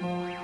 Bye.